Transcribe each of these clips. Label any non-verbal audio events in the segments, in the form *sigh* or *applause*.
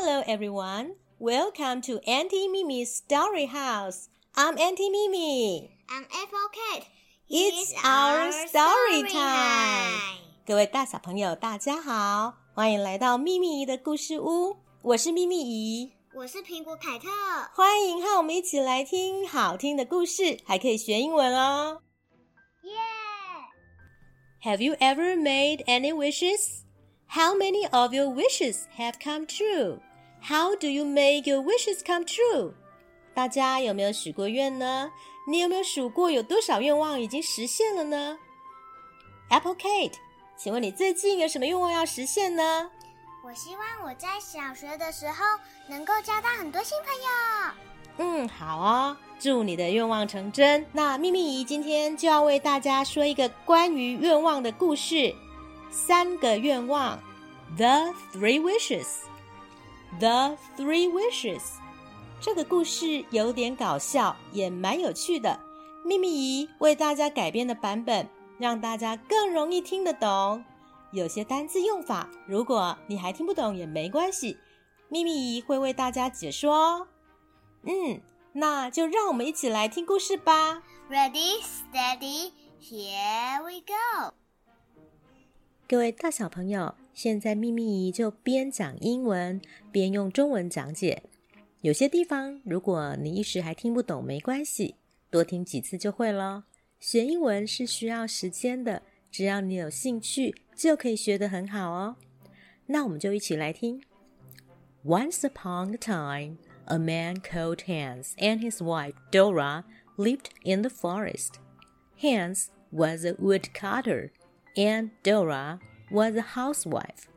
Hello, everyone. Welcome to Auntie Mimi's Story House. I'm Auntie Mimi. I'm Advocate. It's our story time. 各位大小朋友，大家好，欢迎来到秘密姨的故事屋。我是秘密姨，我是苹果凯特。欢迎和我们一起来听好听的故事，还可以学英文哦。耶、 Have you ever made any wishes? How many of your wishes have come true? How do you make your wishes come true? 大家有没有许过愿呢？你有没有数过有多少愿望已经实现了呢？Apple Kate，请问你最近有什么愿望要实现呢？我希望我在小学的时候能够交到很多新朋友。嗯，好哦，祝你的愿望成真。那秘密姨今天就要为大家说一个关于愿望的故事，三个愿望，The Three Wishes，The Three Wishes。这个故事有点搞笑，也蛮有趣的。秘密姨为大家改编的版本，让大家更容易听得懂。有些单字用法，如果你还听不懂也没关系，秘密姨会为大家解说哦。嗯，那就让我们一起来听故事吧。Ready, steady, here we go. 各位大小朋友，现在秘密姨就边讲英文边用中文讲解。有些地方如果你一时还听不懂，没关系，多听几次就会了。学英文是需要时间的，只要你有兴趣，就可以学得很好哦。那我们就一起来听。Once upon a time, a man called Hans and his wife Dora lived in the forest. Hans was a woodcutter, and Dora was a housewife.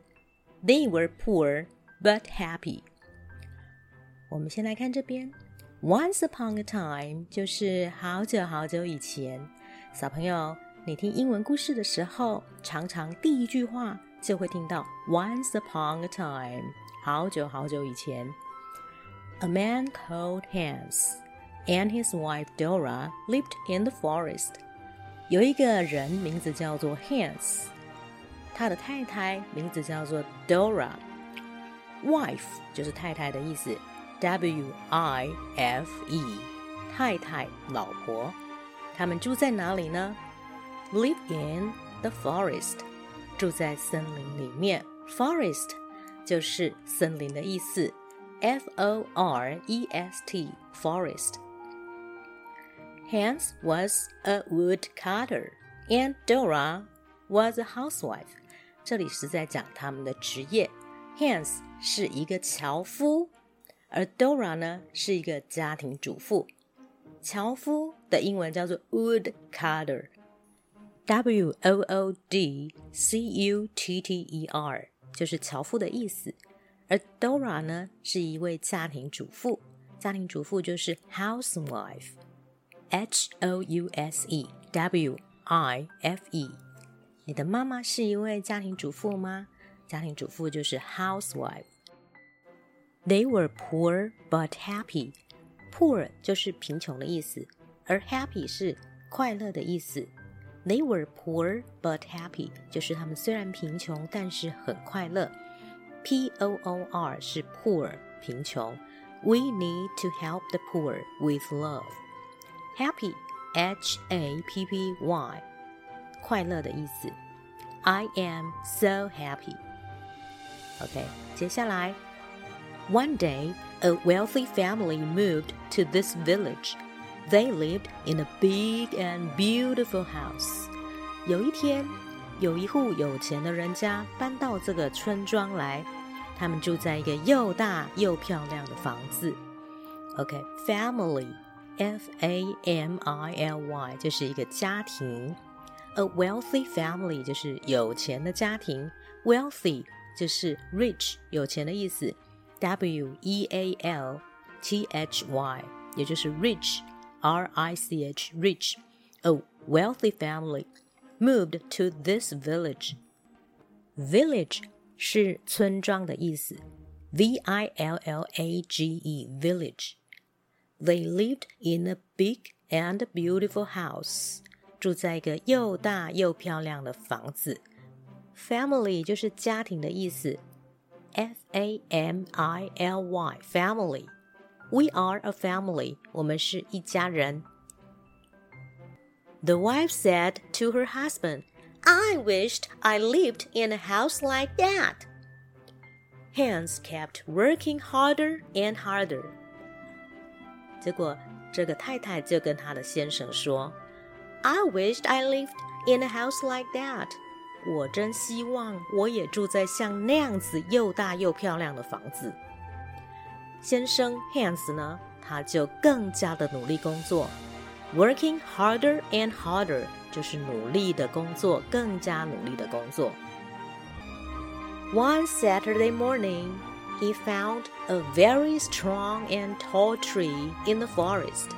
They were poor but happy. 我们先来看这边，Once upon a time 就是好久好久以前。小朋友，你听英文故事的时候，常常第一句话就会听到 Once upon a time，好久好久以前。A man called Hans and his wife Dora lived in the forest. 有一个人名字叫做 Hans， 他的太太名字叫做 Dora。Wife 就是太太的意思，W I F E，太太、老婆。他们住在哪里呢？Live in the forest，住在森林里面。Forest 就是森林的意思，F O R E S T，forest。Hans was a woodcutter, and Dora was a housewife. 这里是在讲他们的职业。Hans 是一个樵夫，而 Dora 呢是一个家庭主妇。樵夫的英文叫做 woodcutter，W O O D C U T T E R，就是樵夫的意思。而 Dora 呢是一位家庭主妇，家庭主妇就是 housewife。H O U S E W I F E。你的妈妈是一位家庭主妇吗？家庭主妇就是 housewife。They were poor but happy。Poor 就是贫穷的意思，而 happy 是快乐的意思。They were poor but happy，就是他们虽然贫穷，但是很快乐。P O O R 是 poor 贫穷。We need to help the poor with love。Happy, H A P P Y， 快乐的意思。I am so happy. OK，接下来，One day, a wealthy family moved to this village. They lived in a big and beautiful house. 有一天，有一户有钱的人家搬到这个村庄来，他们住在一个又大又漂亮的房子。OK，family、F A M I L Y 就是一个家庭 ，a wealthy family 就是有钱的家庭，wealthy 就是 rich 有钱的意思，W E A L T H Y 也就是 rich，R I C H rich，a wealthy family moved to this village。village 是村庄的意思，V I L L A G E village。They lived in a big and beautiful house， 住在一个又大又漂亮的房子。Family 就是家庭的意思 F A M I L Y family. We are a family. 我们是一家人。The wife said to her husband, I wished I lived in a house like that. Hans kept working harder and harder. 结果，这个太太就跟她的先生说 ：“I wished I lived in a house like that。”我真希望我也住在像那样子又大又漂亮的房子。先生 Hans 呢，他就更加的努力工作，working harder and harder，就是努力的工作，更加努力的工作。One Saturday morning, he found a very strong and tall tree in the forest.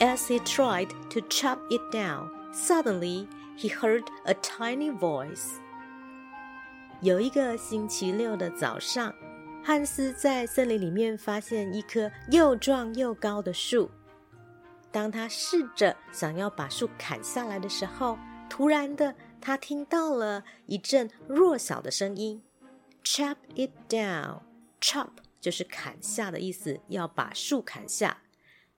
As he tried to chop it down, suddenly he heard a tiny voice. 有一个星期六的早上，汉斯在森林里面发现一棵又壮又高的树。当他试着想要把树砍下来的时候，突然的，他听到了一阵弱小的声音：“Chop it down。” Chop 就是砍下的意思，要把树砍下。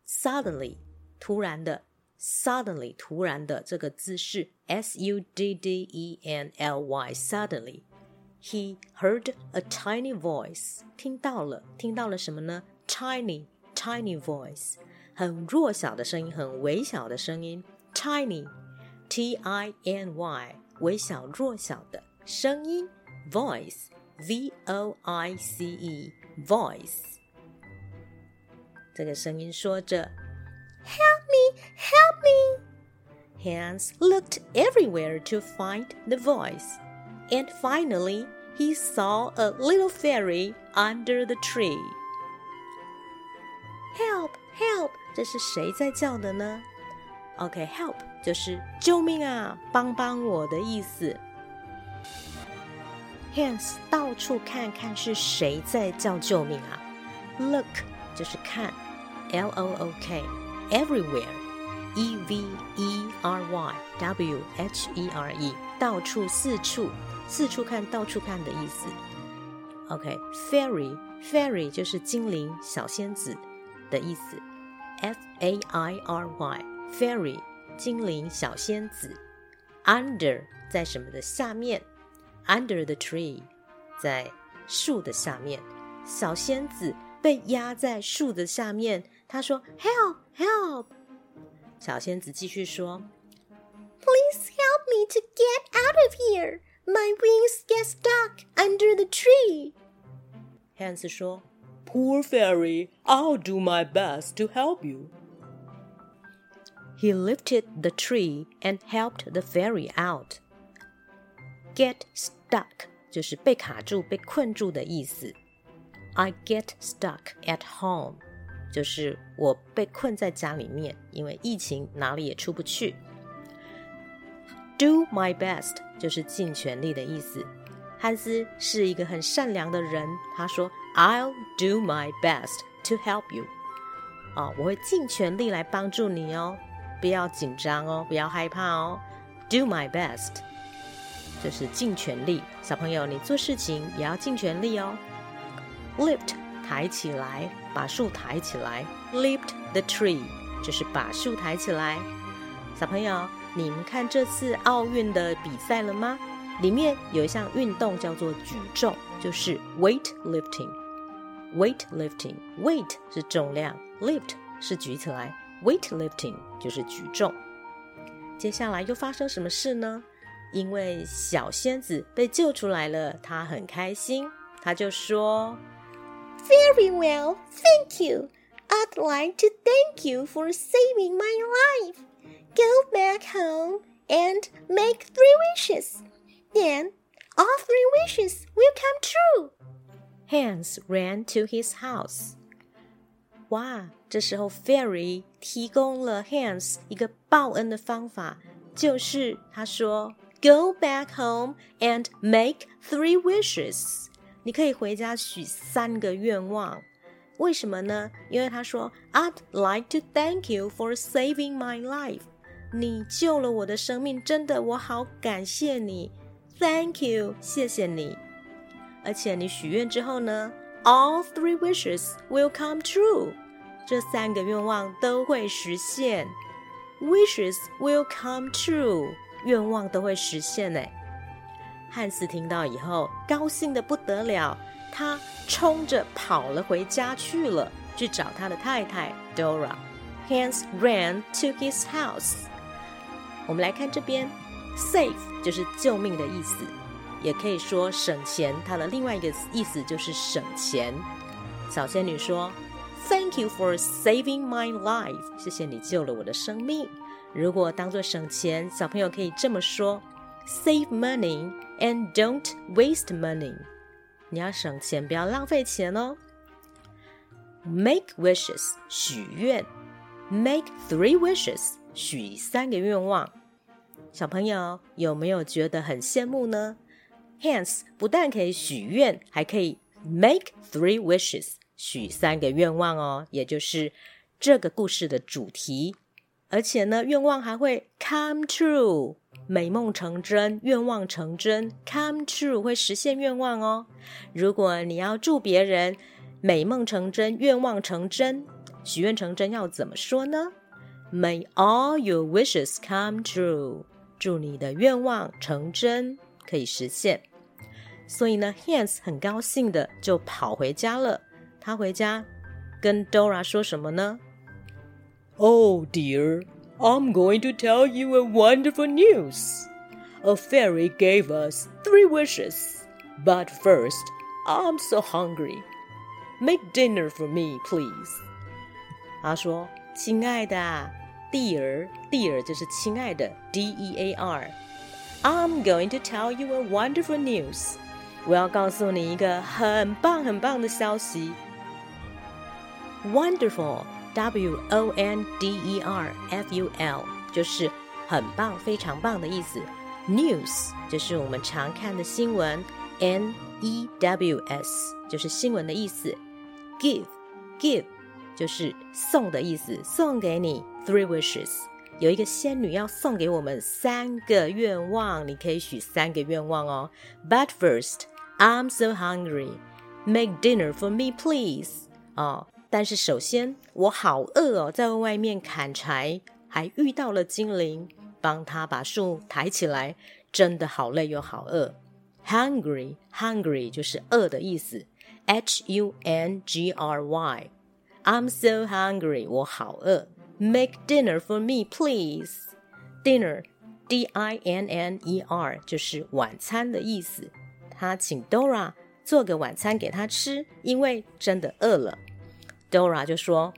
Suddenly，突然的。Suddenly，突然的这个字是 S U D D E N L Y。Suddenly，he heard a tiny voice。听到了，听到了什么呢？Tiny，tiny voice，很弱小的声音，很微小的声音。Tiny，T I N Y，微小弱小的声音。Voice，V O I C E，voice。这个声音说着。 Help me! Help me! Hans looked everywhere to find the voice, and finally he saw a little fairy under the tree. Help! Help! 这是谁在叫的呢？OK，help、okay, 就是救命啊，帮帮我的意思。Hans 到处看看是谁在叫救命啊？Look 就是看，L O O K。 Everywhere, e v e r y w h e r e，到处、四处、四处看、到处看的意思。OK，fairy，fairy 就是精灵、小仙子的意思。F a i r y，fairy，精灵、小仙子。Under 在什么的下面？Under the tree，在树的下面。小仙子被压在树的下面。他说：“Help! Help!” 小仙子继续说：“Please help me to get out of here. My wings get stuck under the tree.” Hans 说：“Poor fairy, I'll do my best to help you.” He lifted the tree and helped the fairy out. Get stuck 就是被卡住、被困住的意思。I get stuck at home. 就是我被困在家里面，因为疫情哪里也出不去。Do my best 就是尽全力的意思。汉斯是一个很善良的人，他说：“I'll do my best to help you。”啊，我会尽全力来帮助你哦，不要紧张哦，不要害怕哦。Do my best 就是尽全力。小朋友，你做事情也要尽全力哦。Lift 抬起来，把树抬起来。Lift the tree，就是把树抬起来。小朋友，你们看这次奥运的比赛了吗？里面有一项运动叫做举重，就是 weight lifting。weight lifting，weight 是重量，lift 是举起来，weight lifting 就是举重。接下来又发生什么事呢？因为小仙子被救出来了，她很开心，她就说。Very well, thank you. I'd like to thank you for saving my life. Go back home and make three wishes. Then all three wishes will come true. Hans ran to his house. 哇，这时候 Fairy 提供了 Hans 一个报恩的方法，就是他说：“Go back home and make three wishes。” 你可以回家许三个愿望，为什么呢？因为他说，I'd like to thank you for saving my life。你救了我的生命，真的，我好感谢你。Thank you，谢谢你。而且你许愿之后呢，all three wishes will come true，这三个愿望都会实现。Wishes will come true，愿望都会实现呢。汉斯听到以后，高兴的不得了，他冲着跑了回家去了，去找他的太太 Dora。Hans ran to his house。我们来看这边，save 就是救命的意思，也可以说省钱。它的另外一个意思就是省钱。小仙女说：“Thank you for saving my life。”谢谢你救了我的生命。如果当做省钱，小朋友可以这么说：“Save money and don't waste money。”你要省钱，不要浪费钱哦。Make wishes，许愿。Make three wishes，许三个愿望。小朋友有没有觉得很羡慕呢？Hans 不但可以许愿，还可以 make three wishes，许三个愿望哦，也就是这个故事的主题。而且呢，愿望还会 come true，美梦成真，愿望成真，come true 会实现愿望哦。如果你要祝别人美梦成真，愿望成真。许愿成真要怎么说呢？May all your wishes come true，祝你的愿望成真，可以实现。所以呢，Hans 很高兴的就跑回家了。他回家跟 Dora 说什么呢？Oh dear, I'm going to tell you a wonderful news. A fairy gave us three wishes, but first, I'm so hungry. Make dinner for me, please. 他说：“亲爱的蒂儿，蒂儿就是亲爱的，D E A R。I'm going to tell you a wonderful news。我要告诉你一个很棒很棒的消息。 Wonderful，W O N D E R F U L，就是很棒、非常棒的意思。News 就是我们常看的新闻，N E W S 就是新闻的意思。Give，give。”就是送的意思，送给你 three wishes。有一个仙女要送给我们三个愿望，你可以许三个愿望哦。But first, I'm so hungry. Make dinner for me, please. 哦， 但是首先我好饿哦，在外面砍柴，还遇到了精灵，帮他把树抬起来，真的好累又好饿。Hungry, hungry 就是饿的意思。H U N G R Y。I'm so hungry，我好饿。Make dinner for me, please. Dinner, D-I-N-N-E-R，就是晚餐的意思。他请 Dora 做个晚餐给他吃，因为真的饿了。Dora 就说：“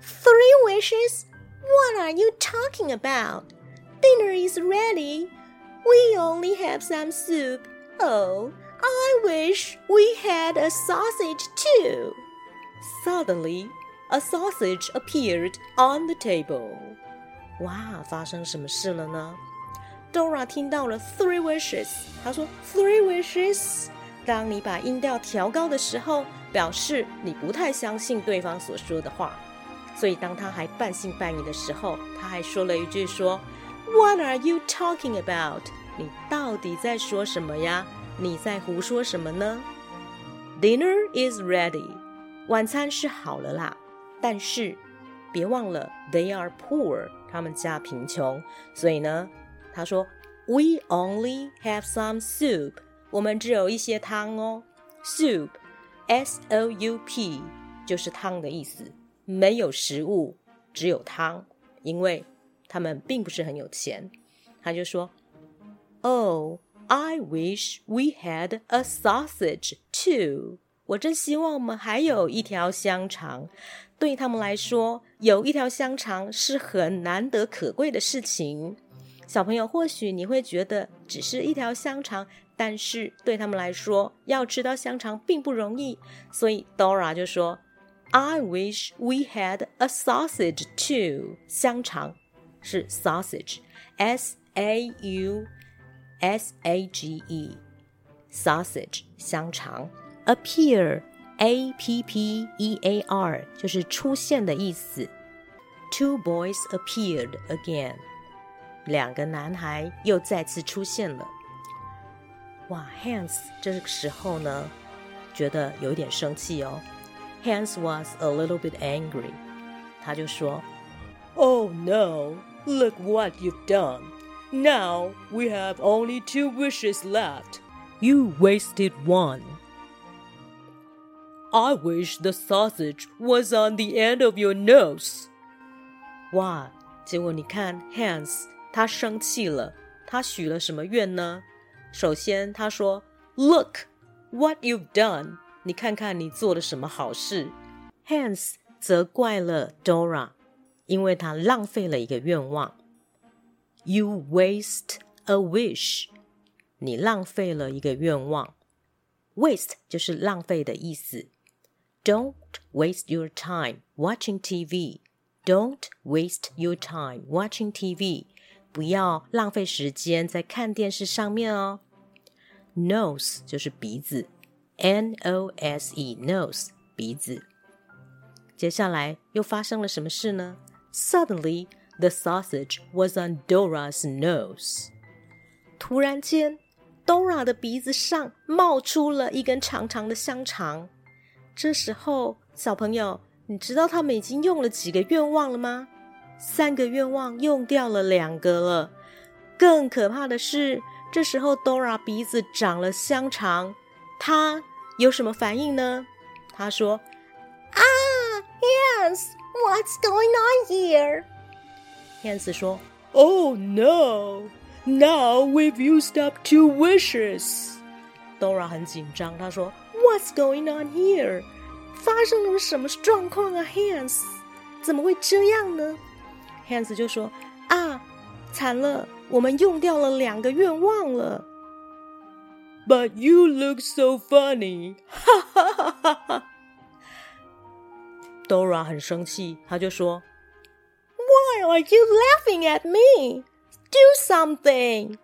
Three wishes? What are you talking about? Dinner is ready. We only have some soup. Oh, I wish we had a sausage too." Suddenly, a sausage appeared on the table. 哇，发生什么事了呢？Dora 听到了 three wishes，她说 three wishes。当你把音调调高的时候， 表示你不太相信对方所说的话。所以当他还半信半疑的时候，他还说了一句说：“What are you talking about？你到底在说什么呀？你在胡说什么呢？”Dinner is ready，晚餐是好了啦。但是，别忘了，they are poor，他们家贫穷，所以呢，他说，we only have some soup，我们只有一些汤哦，soup，s S O U P 就是汤的意思，没有食物，只有汤，因为他们并不是很有钱。他就说，Oh, I wish we had a sausage too。我真希望我们还有一条香肠。对他们来说，有一条香肠是很难得可贵的事情。小朋友，或许你会觉得只是一条香肠，但是对他们来说，要吃到香肠并不容易。所以 Dora 就说：“I wish we had a sausage too。”香肠是 sausage，s a u s a g e，sausage 香肠，appear。A P P E A R 就是出现的意思。Two boys appeared again， 两个男孩又再次出现了。哇，Hans 这个时候呢， 觉得有一点生气哦。Hans was a little bit angry，他就说 Oh no, look what you've done. Now we have only two wishes left. You wasted one. I wish the sausage was on the end of your nose. 哇！结果你看，Hans 他生气了，他许了什么愿呢？首先他说：“Look what you've done！” 你看看你做了什么好事。Hans 责怪了 Dora，因为他浪费了一个愿望。You waste a wish！你浪费了一个愿望。Waste 就是浪费的意思。Don't waste your time watching TV. Don't waste your time watching TV. 不要浪费时间在看电视上面哦。Nose 就是鼻子，N O S E nose 鼻子。接下来又发生了什么事呢？Suddenly the sausage was on Dora's nose. 突然间，Dora 的鼻子上冒出了一根长长的香肠。这时候，小朋友，你知道他们已经用了几个愿望了吗？三个愿望用掉了两个了。更可怕的是，这时候 Dora 鼻子长了香肠，她有什么反应呢？她说：“Ah, Hans, what's going on here?” Hans 说：“Oh no, now we've used up two wishes.” Dora 很紧张，她说：“What's going on here？” 发生了什么状况啊，Hans？怎么会这样呢？Hans 就说：“啊，惨了，我们用掉了两个愿望了。” But you look so funny，哈哈哈哈哈！Dora 很*laughs* 生气，他就说：“Why are you laughing at me? Do something！”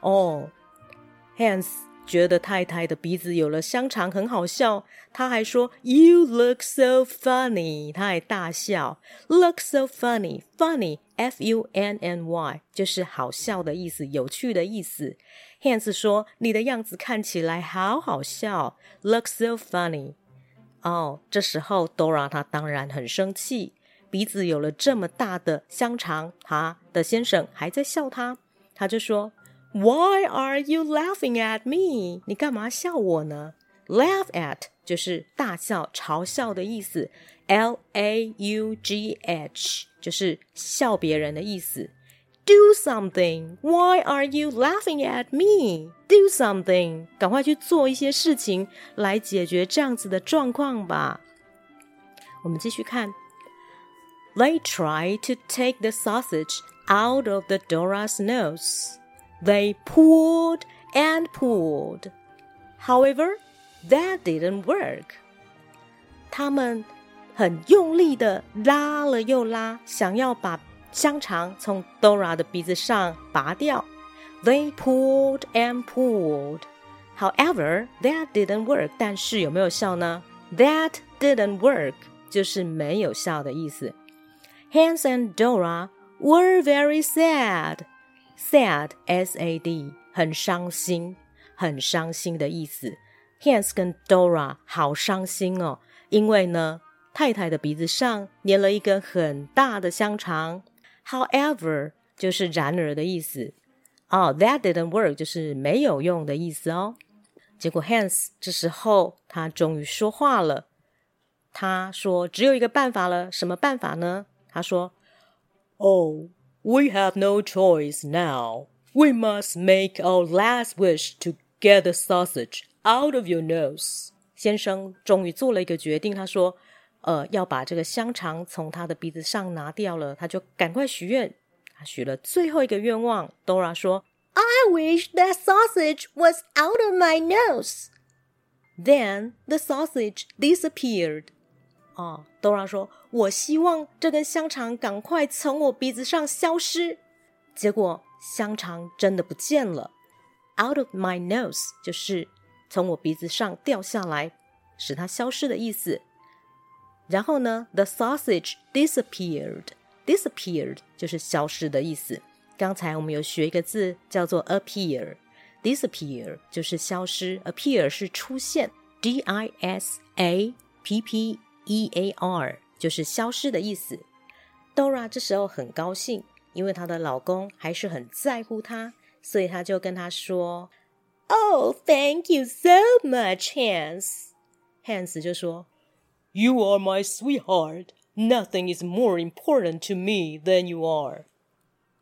哦，Hans。 觉得太太的鼻子有了香肠很好笑，他还说 "You look so funny"，他还大笑 "Look so funny"，funny，f u n n y，就是好笑的意思，有趣的意思。Hans 说你的样子看起来好好笑，Look so funny。哦，这时候 Dora 她当然很生气，鼻子有了这么大的香肠，他的先生还在笑他，他就说。Why are you laughing at me？你干嘛笑我呢？Laugh at 就是大笑、嘲笑的意思，L A U G H 就是笑别人的意思。Do something. Why are you laughing at me? Do something. 赶快去做一些事情来解决这样子的状况吧。我们继续看。They try to take the sausage out of the Dora's nose. They pulled and pulled. However, that didn't work. 他们很用力的拉了又拉，想要把香肠从 Dora 的鼻子上拔掉。They pulled and pulled. However, that didn't work. 但是有没有效呢？That didn't work 就是没有效的意思。Hans and Dora were very sad. Sad s a d 很伤心，很伤心的意思。Hans 跟 Dora 好伤心哦，因为呢，太太的鼻子上粘了一根很大的香肠。However，就是然而的意思。哦，That didn't work，就是没有用的意思哦。结果 Hans 这时候他终于说话了，他说只有一个办法了，什么办法呢？他说：“Oh。” We have no choice now. We must make our last wish to get the sausage out of your nose. 先生终于做了一个决定，他说：“呃，要把这个香肠从他的鼻子上拿掉了。”他就赶快许愿，他许了最后一个愿望。Dora 说：“I wish that sausage was out of my nose.” Then the sausage disappeared. 哦，Dora 说：“我希望这根香肠赶快从我鼻子上消失。”结果香肠真的不见了，out of my nose 就是从我鼻子上掉下来，使它消失的意思。然后呢，the sausage disappeared，disappeared 就是消失的意思。刚才我们有学一个字叫做 appear，disappear 就是消失，appear 是出现。D I S A P P E A R，就是消失的意思。Dora 这时候很高兴，因为她的老公还是很在乎她，所以她就跟他说：“Oh, thank you so much, Hans。” Hans 就说：“You are my sweetheart. Nothing is more important to me than you are.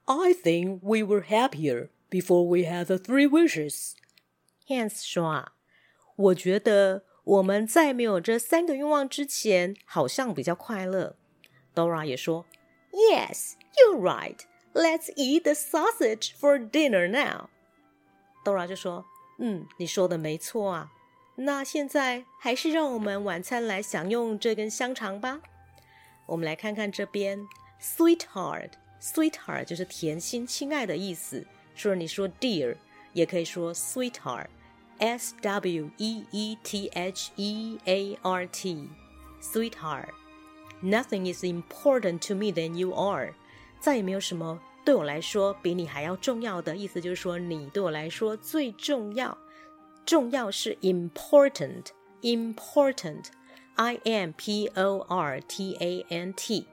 I think we were happier before we had the three wishes. Hans 说啊，我觉得 我们在没有这三个愿望之前，好像比较快乐。Dora 也说，Yes, you're right. Let's eat the sausage for dinner now. Dora 就说，嗯，你说的没错啊。那现在还是让我们晚餐来享用这根香肠吧。我们来看看这边，sweetheart，sweetheart 就是甜心、亲爱的意思。除了你说 dear，也可以说 sweetheart。S W E E T H E A R T, sweetheart. Nothing is important to me than you are. 再也没有什么对我来说比你还要重要的意思，就是说你对我来说最重要。重要是 important, important, I M P O R T A N T。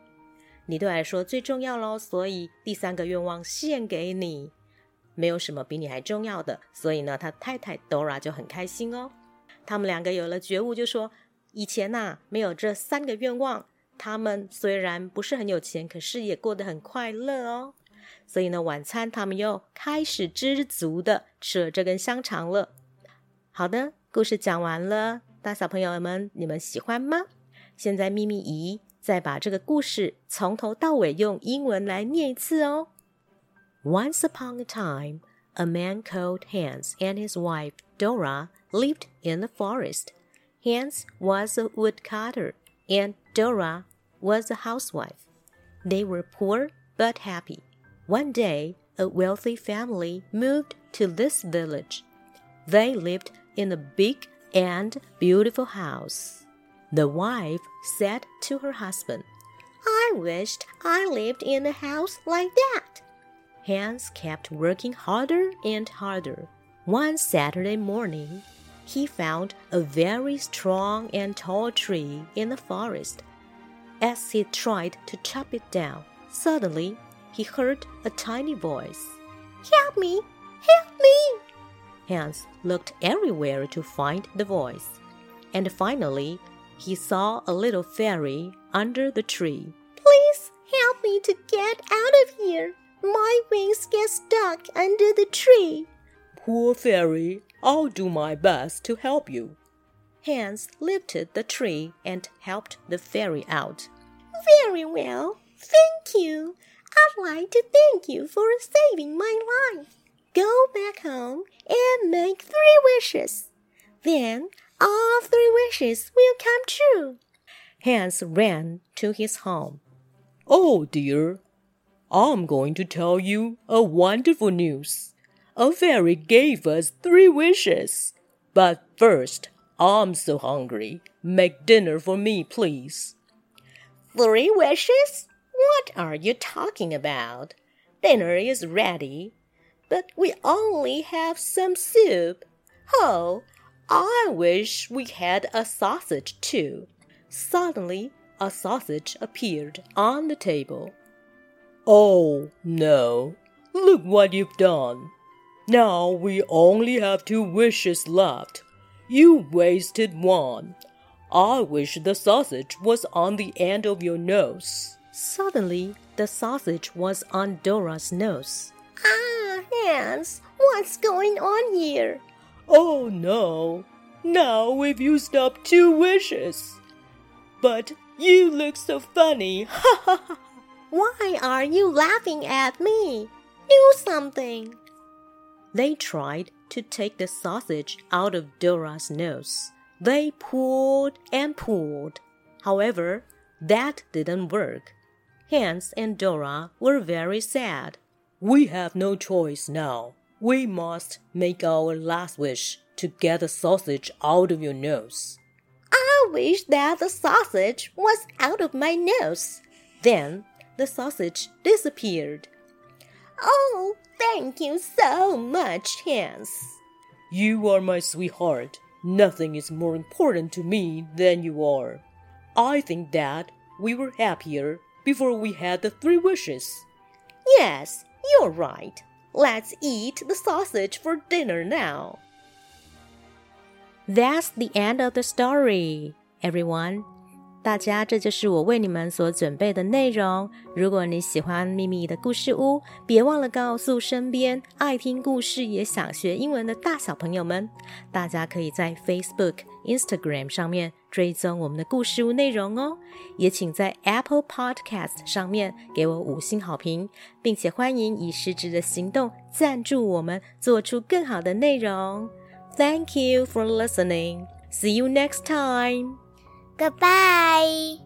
你对我来说最重要喽，所以第三个愿望献给你。 没有什么比你还重要的，所以呢，他太太 Dora 就很开心哦。他们两个有了觉悟，就说以前呐没有这三个愿望，他们虽然不是很有钱，可是也过得很快乐哦。所以呢，晚餐他们又开始知足的吃了这根香肠了。好的，故事讲完了，大小朋友们，你们喜欢吗？现在咪咪姨再把这个故事从头到尾用英文来念一次哦。Once upon a time, a man called Hans and his wife Dora lived in the forest. Hans was a woodcutter and Dora was a housewife. They were poor but happy. One day, a wealthy family moved to this village. They lived in a big and beautiful house. The wife said to her husband, I wished I lived in a house like that. Hans kept working harder and harder. One Saturday morning, he found a very strong and tall tree in the forest. As he tried to chop it down, suddenly he heard a tiny voice. Help me! Help me! Hans looked everywhere to find the voice, and finally he saw a little fairy under the tree. Please help me to get out of here. My wings get stuck under the tree. Poor fairy, I'll do my best to help you. Hans lifted the tree and helped the fairy out. Very well, thank you. I'd like to thank you for saving my life. Go back home and make three wishes. Then all three wishes will come true. Hans ran to his home. Oh dear, I'm going to tell you a wonderful news. A fairy gave us three wishes. But first, I'm so hungry. Make dinner for me, please. Three wishes? What are you talking about? Dinner is ready, but we only have some soup. Oh, I wish we had a sausage too. Suddenly, a sausage appeared on the table. Oh, no. Look what you've done. Now we only have two wishes left. You wasted one. I wish the sausage was on the end of your nose. Suddenly, the sausage was on Dora's nose. Ah, Hans, what's going on here? Oh no. Now we've used up two wishes. But you look so funny. *laughs* Ha ha ha. Why are you laughing at me? Do something. They tried to take the sausage out of Dora's nose. They pulled and pulled. However, that didn't work. Hans and Dora were very sad. We have no choice now. We must make our last wish to get the sausage out of your nose. I wish that the sausage was out of my nose. Then the sausage disappeared. Oh, thank you so much, Hans. You are my sweetheart. Nothing is more important to me than you are. I think that we were happier before we had the three wishes. Yes, you're right. Let's eat the sausage for dinner now. That's the end of the story, everyone. 大家，这就是我为你们所准备的内容。如果你喜欢秘密的故事屋，别忘了告诉身边爱听故事也想学英文的大小朋友们。大家可以在 Facebook、Instagram 上面追踪我们的故事屋内容哦。也请在 Apple Podcast 上面给我五星好评，并且欢迎以实质的行动赞助我们，做出更好的内容。Thank you for listening. See you next time. Goodbye.